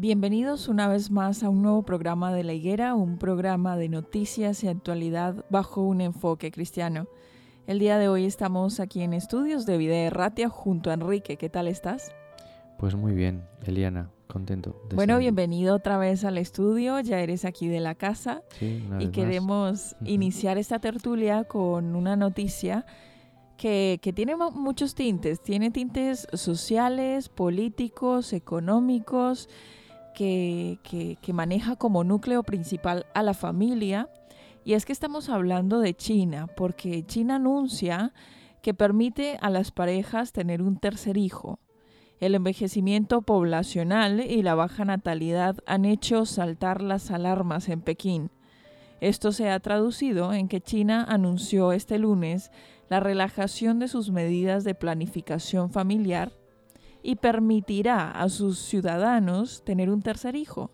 Bienvenidos una vez más a un nuevo programa de La Higuera, un programa de noticias y actualidad bajo un enfoque cristiano. El día de hoy estamos aquí en estudios de Vida Erratia junto a Enrique. ¿Qué tal estás? Pues muy bien, Eliana, contento. bueno, bienvenido otra vez al estudio, ya eres aquí de la casa y queremos iniciar esta tertulia con una noticia que, que, tiene muchos tintes, tiene tintes sociales, políticos, económicos, que, maneja como núcleo principal a la familia. Y es que estamos hablando de China, porque China anuncia que permite a las parejas tener un tercer hijo. El envejecimiento poblacional y la baja natalidad han hecho saltar las alarmas en Pekín. Esto se ha traducido en que China anunció este lunes la relajación de sus medidas de planificación familiar y permitirá a sus ciudadanos tener un tercer hijo.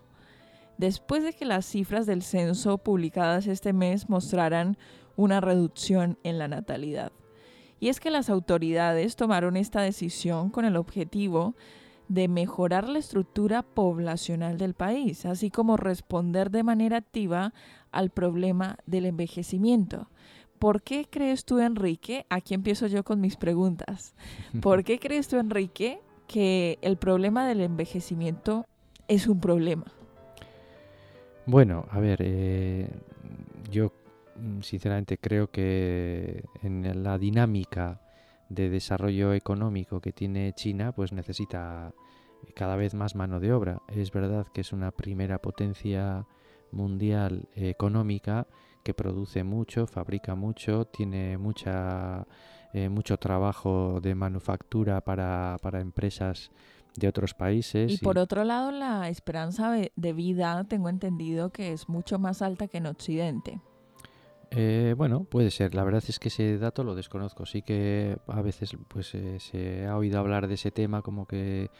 Después de que las cifras del censo publicadas este mes mostraran una reducción en la natalidad. Y es que las autoridades tomaron esta decisión con el objetivo de mejorar la estructura poblacional del país, así como responder de manera activa al problema del envejecimiento. ¿Por qué crees tú, Enrique? Aquí empiezo yo con mis preguntas. ¿Por qué crees tú, Enrique, que el problema del envejecimiento es un problema? Bueno, a ver, eh, yo mm, sinceramente creo que en la dinámica de desarrollo económico que tiene China, pues necesita cada vez más mano de obra. Es verdad que es una primera potencia mundial económica que produce mucho, fabrica mucho, tiene mucha eh, mucho trabajo de manufactura para, empresas de otros países. Y, por otro lado, la esperanza de vida, tengo entendido que es mucho más alta que en Occidente. Eh, bueno, puede ser. La verdad es que ese dato lo desconozco. Sí que a veces pues eh, se ha oído hablar de ese tema como que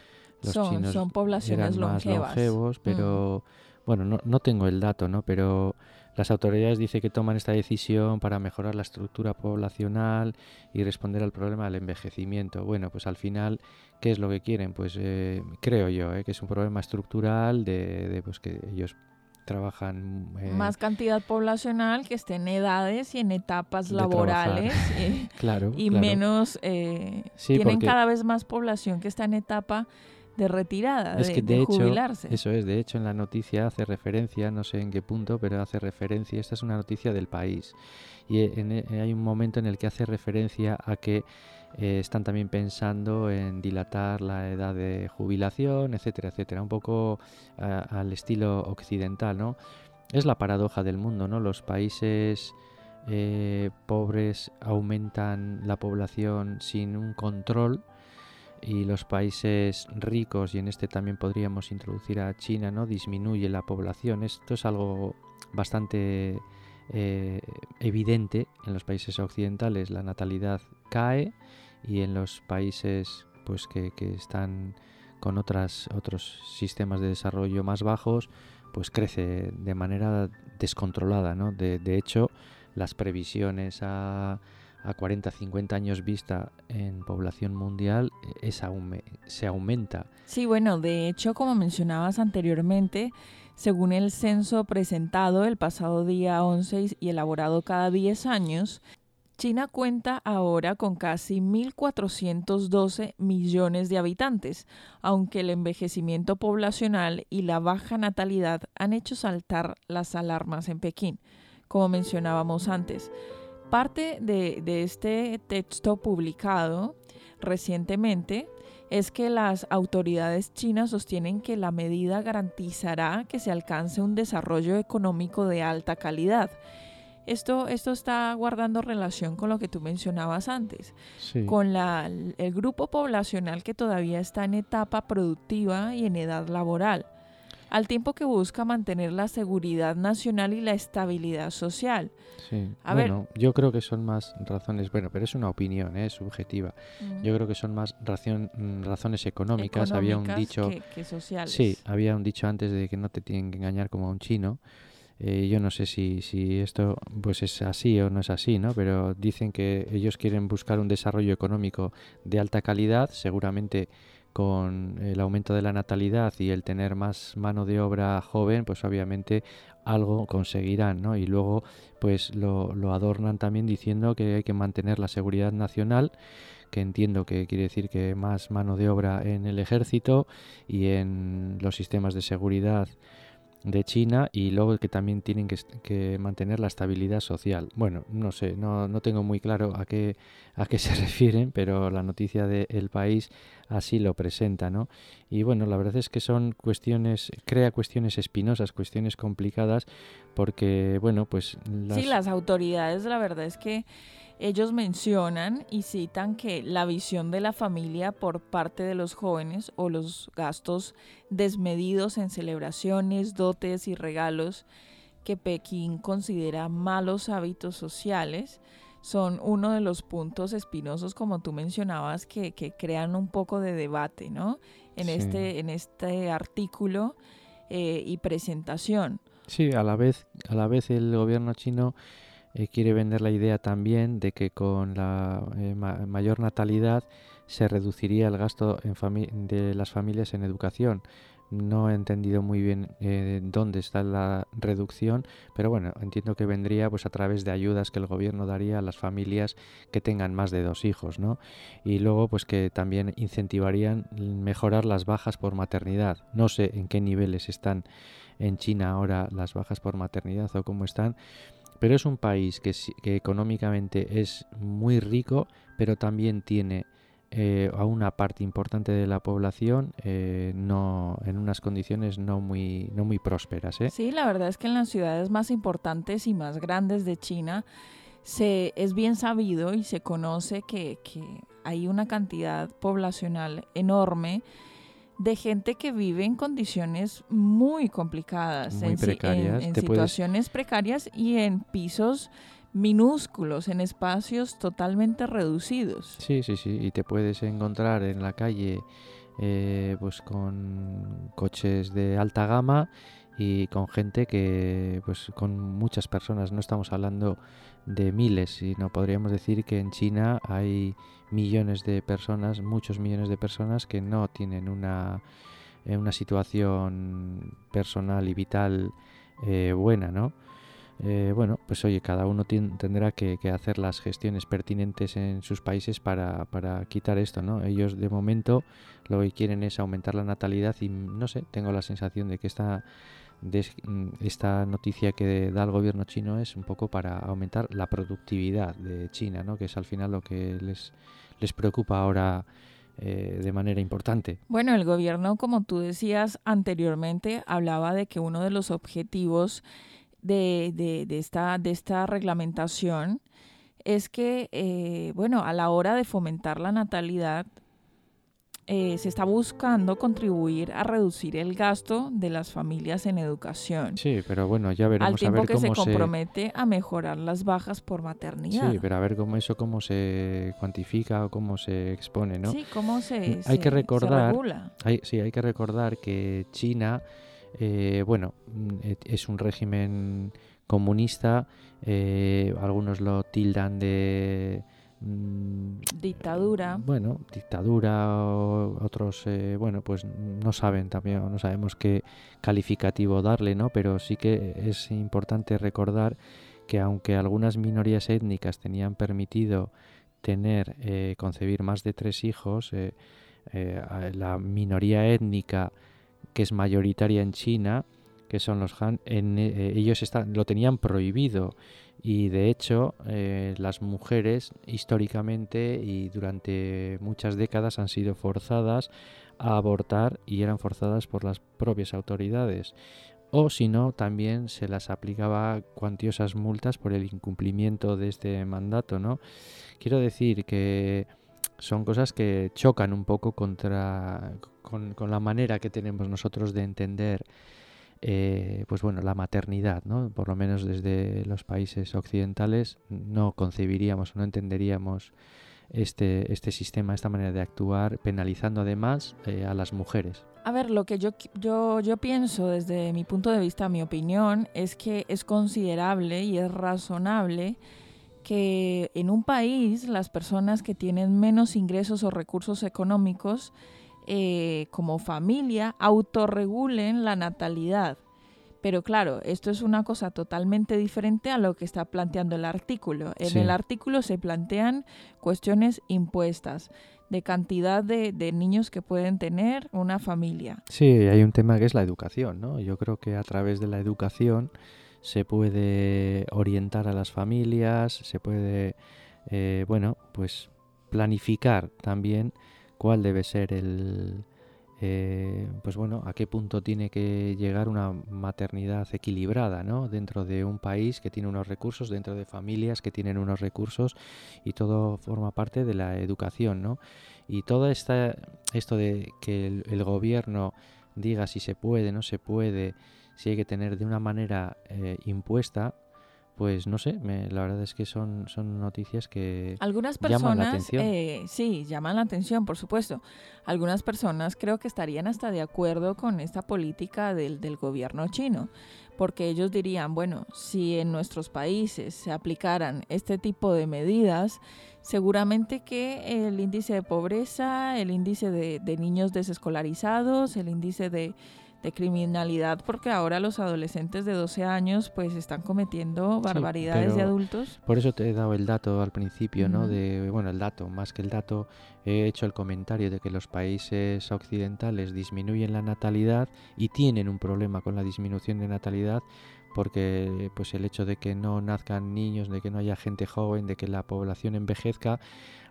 los son, chinos son poblaciones eran más longevos, pero mm. bueno, no, no tengo el dato, ¿no? Pero las autoridades dicen que toman esta decisión para mejorar la estructura poblacional y responder al problema del envejecimiento. Bueno, pues al final, ¿qué es lo que quieren? Pues eh, creo yo eh, que es un problema estructural de, pues que ellos trabajan eh, más cantidad poblacional que esté en edades y en etapas laborales claro, y menos tienen cada vez más población que está en etapa de retirada, es de, que de, hecho, jubilarse. Eso es, de hecho en la noticia hace referencia, no sé en qué punto, pero hace referencia, esta es una noticia del país. Y e, hay un momento en el que hace referencia a que eh, están también pensando en dilatar la edad de jubilación, etcétera, etcétera, un poco al estilo occidental, ¿no? Es la paradoja del mundo, ¿no? Los países eh, pobres aumentan la población sin un control, y los países ricos, y en este también podríamos introducir a China, ¿no? disminuye la población. Esto es algo bastante eh, evidente en los países occidentales. La natalidad cae y en los países pues que, están con otras, otros sistemas de desarrollo más bajos, pues crece de manera descontrolada, ¿no? De, de hecho, las previsiones a, a 40, 50 años vista en población mundial eh, es se aumenta. Sí, bueno, de hecho, como mencionabas anteriormente, según el censo presentado el pasado día 11 y elaborado cada 10 años, China cuenta ahora con casi 1.412 millones de habitantes, aunque el envejecimiento poblacional y la baja natalidad han hecho saltar las alarmas en Pekín, como mencionábamos antes. Parte de, este texto publicado recientemente es que las autoridades chinas sostienen que la medida garantizará que se alcance un desarrollo económico de alta calidad. Esto, esto está guardando relación con lo que tú mencionabas antes, con la, el grupo poblacional que todavía está en etapa productiva y en edad laboral al tiempo que busca mantener la seguridad nacional y la estabilidad social. Sí, bueno, yo creo que son más razones, bueno, pero es una opinión, es ¿eh? subjetiva. Yo creo que son más mm, razones económicas. había un dicho, que, sociales. Sí, había un dicho antes de que no te tienen que engañar como a un chino. Eh, yo no sé si, si esto pues es así o no es así, ¿no? Pero dicen que ellos quieren buscar un desarrollo económico de alta calidad, seguramente con el aumento de la natalidad y el tener más mano de obra joven, pues obviamente algo conseguirán, ¿no? Y luego pues lo, adornan también diciendo que hay que mantener la seguridad nacional, que entiendo que quiere decir que más mano de obra en el ejército y en los sistemas de seguridad de China y luego que también tienen que, mantener la estabilidad social. Bueno, no sé, no, no, tengo muy claro a qué, a qué se refieren, pero la noticia de El País así lo presenta, ¿no? Y bueno, la verdad es que son cuestiones, crea cuestiones espinosas, cuestiones complicadas, porque, bueno, pues... Las... Sí, las autoridades, la verdad es que ellos mencionan y citan que la visión de la familia por parte de los jóvenes o los gastos desmedidos en celebraciones, dotes y regalos que Pekín considera malos hábitos sociales son uno de los puntos espinosos, como tú mencionabas, que, crean un poco de debate, ¿no? En, este, en este artículo eh, y presentación. Sí, a la vez, a la vez el gobierno chino eh, quiere vender la idea también de que con la eh, mayor natalidad se reduciría el gasto de las familias en educación. No he entendido muy bien eh, dónde está la reducción, pero bueno, entiendo que vendría pues a través de ayudas que el gobierno daría a las familias que tengan más de dos hijos, ¿no? Y luego pues que también incentivarían mejorar las bajas por maternidad. No sé en qué niveles están en China ahora las bajas por maternidad o cómo están, pero es un país que, económicamente es muy rico, pero también tiene eh, a una parte importante de la población eh, no en unas condiciones no muy no muy prósperas ¿eh? sí la verdad es que en las ciudades más importantes y más grandes de China se es bien sabido y se conoce que, que hay una cantidad poblacional enorme de gente que vive en condiciones muy complicadas, en, situaciones precarias y en pisos minúsculos, en espacios totalmente reducidos. Sí, sí, sí, y te puedes encontrar en la calle eh, pues con coches de alta gama y con gente que pues con muchas personas no estamos hablando de miles sino podríamos decir que en China hay millones de personas muchos millones de personas que no tienen una, eh, una situación personal y vital eh, buena no eh, bueno, pues oye, cada uno tendrá que, hacer las gestiones pertinentes en sus países para, para, quitar esto, ¿no? Ellos de momento lo que quieren es aumentar la natalidad y no sé, tengo la sensación de que esta de esta noticia que da el gobierno chino es un poco para aumentar la productividad de China, ¿no? que es al final lo que les, les preocupa ahora eh, de manera importante. Bueno, el gobierno, como tú decías anteriormente, hablaba de que uno de los objetivos de, de, esta, de esta reglamentación es que, eh, bueno, a la hora de fomentar la natalidad, eh, se está buscando contribuir a reducir el gasto de las familias en educación. Sí, pero bueno, ya veremos al tiempo a ver que cómo se compromete a mejorar las bajas por maternidad. Sí, pero a ver cómo eso cómo se cuantifica o cómo se expone, ¿no? Sí, cómo se, hay que recordar, regula. sí, hay que recordar que China, eh, bueno, mm, es un régimen comunista, eh, algunos lo tildan de Mm, dictadura. Bueno, dictadura, otros, eh, bueno, pues no saben también, no sabemos qué calificativo darle, ¿no? Pero sí que es importante recordar que aunque algunas minorías étnicas tenían permitido tener, eh, concebir más de tres hijos, eh, la minoría étnica que es mayoritaria en China, que son los Han, en, ellos lo tenían prohibido y de hecho, eh, las mujeres históricamente y durante muchas décadas han sido forzadas a abortar y eran forzadas por las propias autoridades. O si no, también se las aplicaba cuantiosas multas por el incumplimiento de este mandato, ¿no? Quiero decir que son cosas que chocan un poco contra con, con la manera que tenemos nosotros de entender eh, pues bueno, la maternidad, ¿no? Por lo menos desde los países occidentales no concebiríamos no entenderíamos este, este sistema, esta manera de actuar, penalizando además eh, a las mujeres. A ver, lo que yo, yo, yo pienso desde mi punto de vista, mi opinión, es que es considerable y es razonable que en un país las personas que tienen menos ingresos o recursos económicos eh, como familia autorregulen la natalidad. Pero claro, esto es una cosa totalmente diferente a lo que está planteando el artículo. En el artículo se plantean cuestiones impuestas de cantidad de, niños que pueden tener una familia. Sí, hay un tema que es la educación, ¿no? Yo creo que a través de la educación se puede orientar a las familias, se puede, eh, bueno, pues planificar también cuál debe ser el, eh, pues bueno, a qué punto tiene que llegar una maternidad equilibrada, ¿no? Dentro de un país que tiene unos recursos, dentro de familias que tienen unos recursos y todo forma parte de la educación, ¿no? Y todo esta, esto de que el, gobierno diga si se puede, no se puede, si hay que tener de una manera eh, impuesta, pues no sé, la verdad es que son, son noticias que algunas personas llaman la atención. Eh, sí, llaman la atención, por supuesto. Algunas personas creo que estarían hasta de acuerdo con esta política del, del gobierno chino, porque ellos dirían, bueno, si en nuestros países se aplicaran este tipo de medidas, seguramente que el índice de pobreza, el índice de, de niños desescolarizados, el índice de de criminalidad porque ahora los adolescentes de 12 años pues están cometiendo barbaridades de adultos. Por eso te he dado el dato al principio, ¿no? De, bueno, el dato, más que el dato, he hecho el comentario de que los países occidentales disminuyen la natalidad y tienen un problema con la disminución de natalidad porque pues el hecho de que no nazcan niños, de que no haya gente joven, de que la población envejezca,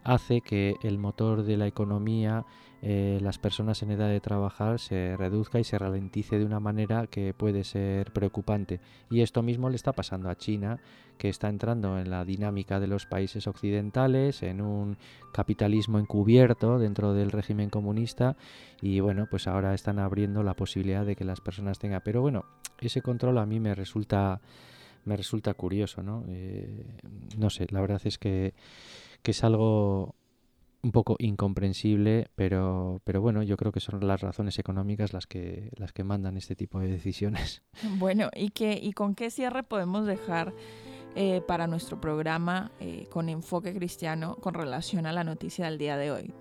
hace que el motor de la economía eh, las personas en edad de trabajar se reduzca y se ralentice de una manera que puede ser preocupante. Y esto mismo le está pasando a China, que está entrando en la dinámica de los países occidentales, en un capitalismo encubierto dentro del régimen comunista y bueno, pues ahora están abriendo la posibilidad de que las personas tengan. Pero bueno, ese control a mí me resulta me resulta curioso, ¿no? Eh, no sé, la verdad es que, que es algo un poco incomprensible, pero, pero bueno, yo creo que son las razones económicas las que, las que mandan este tipo de decisiones. Bueno, ¿y, qué, y con qué cierre podemos dejar eh, para nuestro programa eh, con enfoque cristiano con relación a la noticia del día de hoy?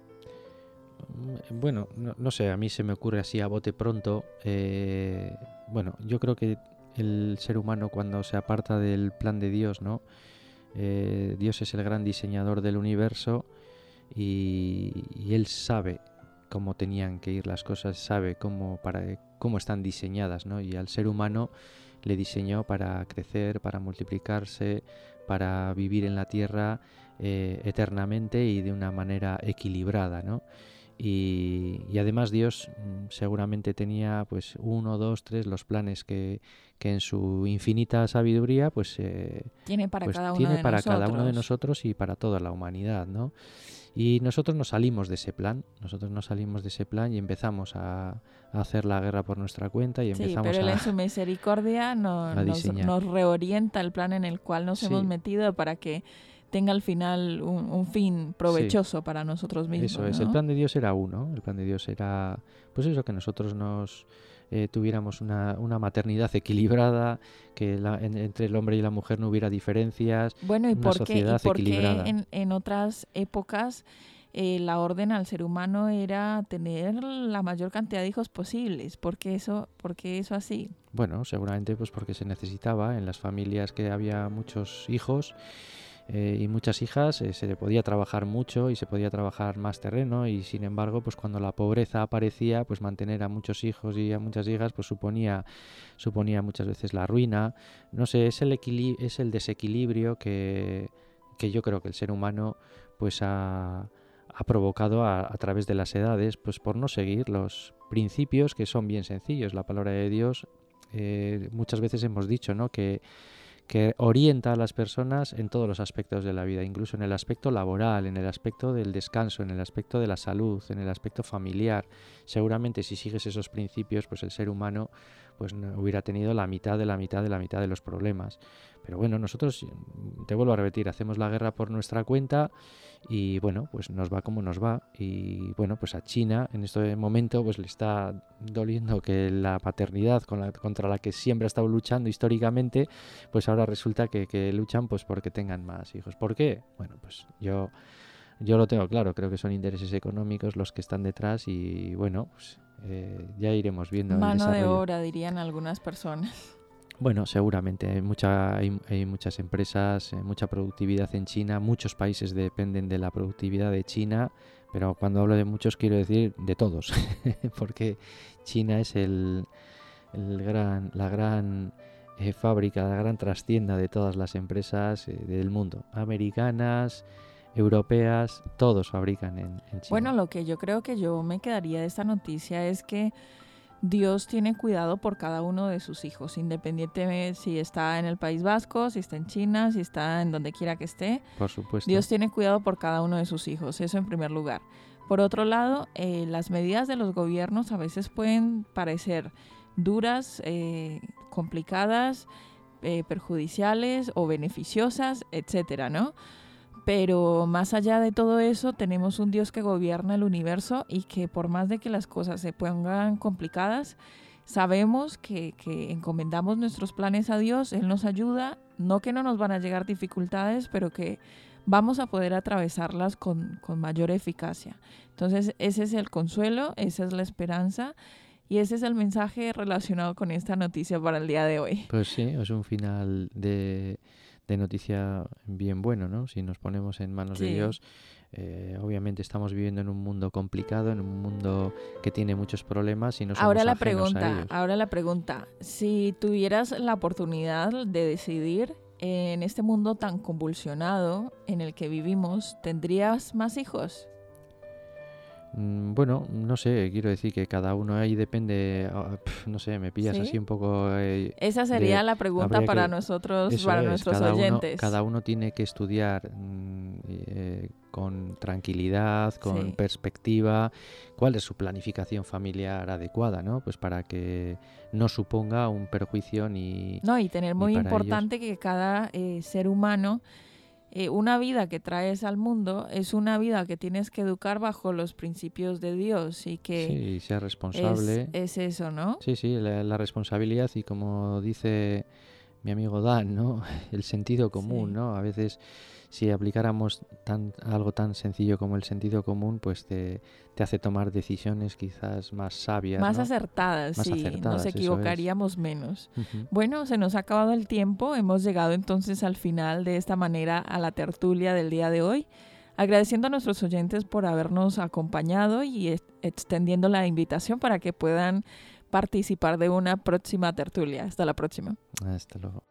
Mm, bueno, no, sé, a mí se me ocurre así a bote pronto. Eh, bueno, yo creo que el ser humano cuando se aparta del plan de Dios, ¿no? Dios es el gran diseñador del universo y, él sabe cómo tenían que ir las cosas, sabe cómo, para, cómo están diseñadas, ¿no? Y al ser humano le diseñó para crecer, para multiplicarse, para vivir en la tierra eh, eternamente y de una manera equilibrada, ¿no? Y, además Dios mm, seguramente tenía pues uno, dos, tres los planes que, que en su infinita sabiduría pues tiene para, pues cada, uno tiene de para nosotros. cada uno de nosotros y para toda la humanidad, ¿no? Y nosotros nos salimos de ese plan, nosotros nos salimos de ese plan y empezamos a, hacer la guerra por nuestra cuenta y empezamos pero él en su misericordia nos, reorienta el plan en el cual nos hemos metido para que tenga al final un, fin provechoso para nosotros mismos. Eso es, el plan de Dios era uno, el plan de Dios era, pues eso, que nosotros nos eh, tuviéramos una, maternidad equilibrada, que entre el hombre y la mujer no hubiera diferencias, bueno, ¿y una por sociedad qué, y equilibrada. en, en otras épocas eh, la orden al ser humano era tener la mayor cantidad de hijos posibles. ¿Por qué eso, por qué eso así? Bueno, seguramente pues porque se necesitaba en las familias que había muchos hijos eh, y muchas hijas, eh, se podía trabajar mucho y se podía trabajar más terreno y sin embargo, pues cuando la pobreza aparecía, pues mantener a muchos hijos y a muchas hijas, pues suponía, suponía muchas veces la ruina. No sé, es el, es el desequilibrio que, que yo creo que el ser humano pues ha, ha provocado a, través de las edades, pues por no seguir los principios que son bien sencillos. La palabra de Dios, eh, muchas veces hemos dicho, ¿no? Que que orienta a las personas en todos los aspectos de la vida, incluso en el aspecto laboral, en el aspecto del descanso, en el aspecto de la salud, en el aspecto familiar. Seguramente si sigues esos principios, pues el ser humano pues no hubiera tenido la mitad de la mitad de la mitad de los problemas. Pero bueno, nosotros, te vuelvo a repetir, hacemos la guerra por nuestra cuenta y bueno, pues nos va como nos va. Y bueno, pues a China en este momento pues le está doliendo que la paternidad con la, contra la que siempre ha estado luchando históricamente, pues ahora resulta que, que luchan pues porque tengan más hijos. ¿Por qué? Bueno, pues yo... Yo lo tengo claro, creo que son intereses económicos los que están detrás y bueno, pues eh, ya iremos viendo. Mano de obra, dirían algunas personas. Bueno, seguramente. Hay, mucha, hay, muchas empresas, eh, mucha productividad en China, muchos países dependen de la productividad de China, pero cuando hablo de muchos quiero decir de todos, porque China es el, gran, la gran eh, fábrica, la gran trastienda de todas las empresas del mundo, americanas, europeas, todos fabrican en, China. Bueno, lo que yo creo que yo me quedaría de esta noticia es que Dios tiene cuidado por cada uno de sus hijos, independientemente si está en el País Vasco, si está en China, si está en donde quiera que esté. Por supuesto. Dios tiene cuidado por cada uno de sus hijos, eso en primer lugar. Por otro lado, eh, las medidas de los gobiernos a veces pueden parecer duras, eh, complicadas, eh, perjudiciales o beneficiosas, etcétera, ¿no? Pero más allá de todo eso, tenemos un Dios que gobierna el universo y que por más de que las cosas se pongan complicadas, sabemos que, encomendamos nuestros planes a Dios, Él nos ayuda, no que no nos van a llegar dificultades, pero que vamos a poder atravesarlas con, con mayor eficacia. Entonces, ese es el consuelo, esa es la esperanza. Y ese es el mensaje relacionado con esta noticia para el día de hoy. Pues sí, es un final de, de noticia bien bueno, ¿no? Si nos ponemos en manos de Dios, eh, obviamente estamos viviendo en un mundo complicado, en un mundo que tiene muchos problemas y no somos ahora la pregunta, Ahora la pregunta, si tuvieras la oportunidad de decidir en este mundo tan convulsionado en el que vivimos, ¿tendrías más hijos? Mm, bueno, no sé, quiero decir que cada uno ahí depende, ah, no sé, me pillas así un poco... Eh, Esa sería la pregunta para nosotros, para nuestros oyentes. cada uno tiene que estudiar mm, eh, con tranquilidad, con perspectiva, cuál es su planificación familiar adecuada, ¿no? Pues para que no suponga un perjuicio ni... No, y tener muy importante que cada eh, ser humano eh, una vida que traes al mundo es una vida que tienes que educar bajo los principios de Dios y que sí, sea responsable. Es, eso, ¿no? Sí, sí, la, responsabilidad y como dice mi amigo Dan, ¿no? El sentido común, ¿no? A veces si aplicáramos tan, algo tan sencillo como el sentido común, pues te, hace tomar decisiones quizás más sabias. Más acertadas, sí, nos equivocaríamos menos. Bueno, se nos ha acabado el tiempo, hemos llegado entonces al final de esta manera a la tertulia del día de hoy. Agradeciendo a nuestros oyentes por habernos acompañado y extendiendo la invitación para que puedan participar de una próxima tertulia. Hasta la próxima. Hasta luego.